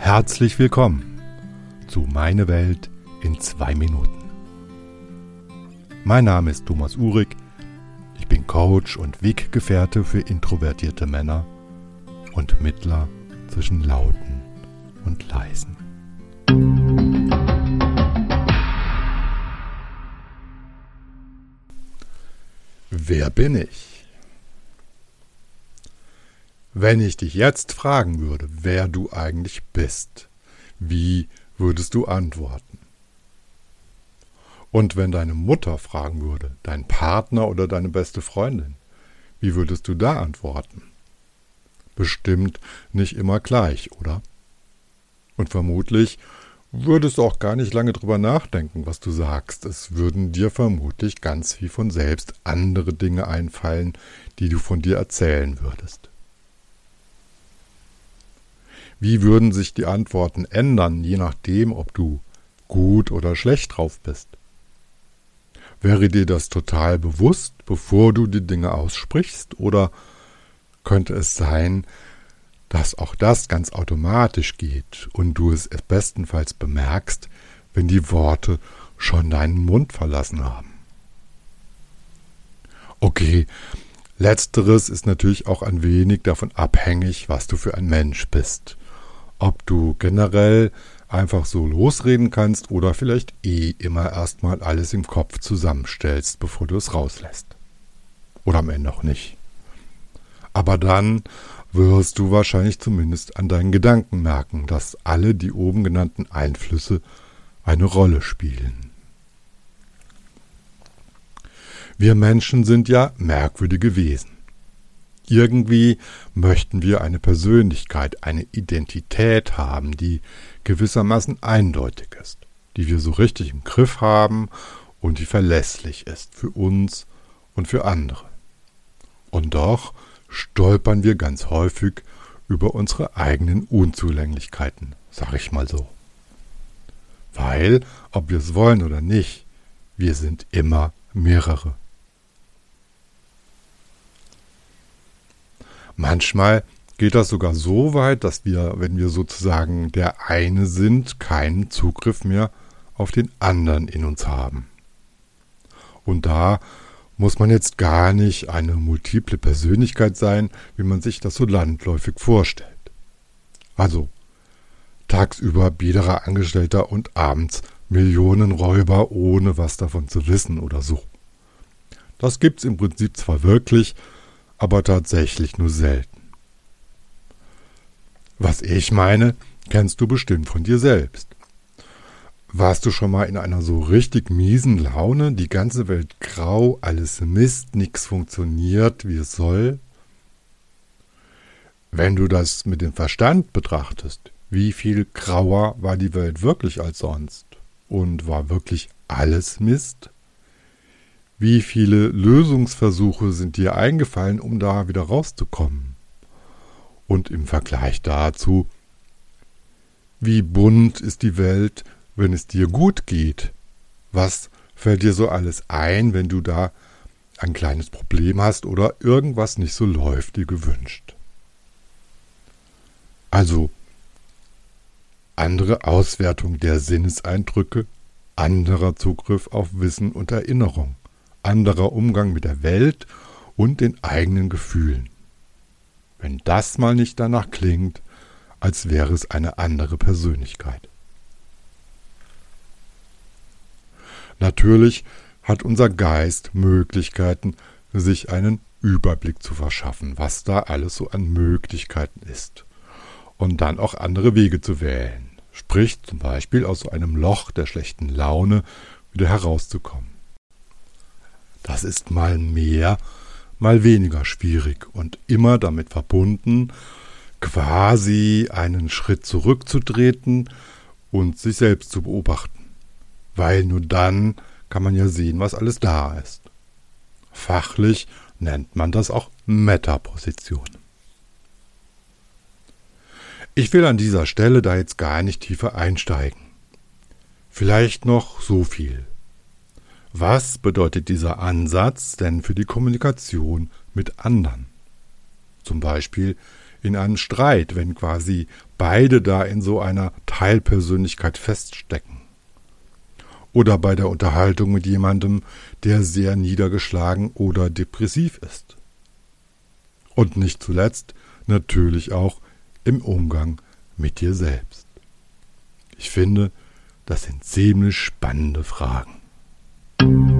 Herzlich willkommen zu Meine Welt in zwei Minuten. Mein Name ist Thomas Uhrig. Ich bin Coach und Weggefährte für introvertierte Männer und Mittler zwischen Lauten und Leisen. Wer bin ich? Wenn ich dich jetzt fragen würde, wer du eigentlich bist, wie würdest du antworten? Und wenn deine Mutter fragen würde, dein Partner oder deine beste Freundin, wie würdest du da antworten? Bestimmt nicht immer gleich, oder? Und vermutlich würdest du auch gar nicht lange drüber nachdenken, was du sagst. Es würden dir vermutlich ganz wie von selbst andere Dinge einfallen, die du von dir erzählen würdest. Wie würden sich die Antworten ändern, je nachdem, ob du gut oder schlecht drauf bist? Wäre dir das total bewusst, bevor du die Dinge aussprichst, oder könnte es sein, dass auch das ganz automatisch geht und du es bestenfalls bemerkst, wenn die Worte schon deinen Mund verlassen haben. Okay, letzteres ist natürlich auch ein wenig davon abhängig, was du für ein Mensch bist. Ob du generell einfach so losreden kannst oder vielleicht eh immer erstmal alles im Kopf zusammenstellst, bevor du es rauslässt. Oder am Ende auch nicht. Aber dann wirst du wahrscheinlich zumindest an deinen Gedanken merken, dass alle die oben genannten Einflüsse eine Rolle spielen. Wir Menschen sind ja merkwürdige Wesen. Irgendwie möchten wir eine Persönlichkeit, eine Identität haben, die gewissermaßen eindeutig ist, die wir so richtig im Griff haben und die verlässlich ist für uns und für andere. Und doch stolpern wir ganz häufig über unsere eigenen Unzulänglichkeiten, sag ich mal so. Weil, ob wir es wollen oder nicht, wir sind immer mehrere. Manchmal geht das sogar so weit, dass wir, wenn wir sozusagen der eine sind, keinen Zugriff mehr auf den anderen in uns haben. Und da muss man jetzt gar nicht eine multiple Persönlichkeit sein, wie man sich das so landläufig vorstellt. Also tagsüber biederer Angestellter und abends Millionenräuber, ohne was davon zu wissen oder so. Das gibt's im Prinzip zwar wirklich, aber tatsächlich nur selten. Was ich meine, kennst du bestimmt von dir selbst. Warst du schon mal in einer so richtig miesen Laune, die ganze Welt grau, alles Mist, nichts funktioniert, wie es soll? Wenn du das mit dem Verstand betrachtest, wie viel grauer war die Welt wirklich als sonst? Und war wirklich alles Mist? Wie viele Lösungsversuche sind dir eingefallen, um da wieder rauszukommen? Und im Vergleich dazu, wie bunt ist die Welt, wenn es dir gut geht? Was fällt dir so alles ein, wenn du da ein kleines Problem hast oder irgendwas nicht so läuft wie gewünscht? Also andere Auswertung der Sinneseindrücke, anderer Zugriff auf Wissen und Erinnerung, anderer Umgang mit der Welt und den eigenen Gefühlen. Wenn das mal nicht danach klingt, als wäre es eine andere Persönlichkeit. Natürlich hat unser Geist Möglichkeiten, sich einen Überblick zu verschaffen, was da alles so an Möglichkeiten ist. Und dann auch andere Wege zu wählen. Sprich zum Beispiel aus so einem Loch der schlechten Laune wieder herauszukommen. Das ist mal mehr, mal weniger schwierig und immer damit verbunden, quasi einen Schritt zurückzutreten und sich selbst zu beobachten weil nur dann kann man ja sehen, was alles da ist. Fachlich nennt man das auch Metaposition. Ich will an dieser Stelle da jetzt gar nicht tiefer einsteigen. Vielleicht noch so viel. Was bedeutet dieser Ansatz denn für die Kommunikation mit anderen? Zum Beispiel in einem Streit, wenn quasi beide da in so einer Teilpersönlichkeit feststecken. Oder bei der Unterhaltung mit jemandem, der sehr niedergeschlagen oder depressiv ist. Und nicht zuletzt natürlich auch im Umgang mit dir selbst. Ich finde, das sind ziemlich spannende Fragen. Thank you.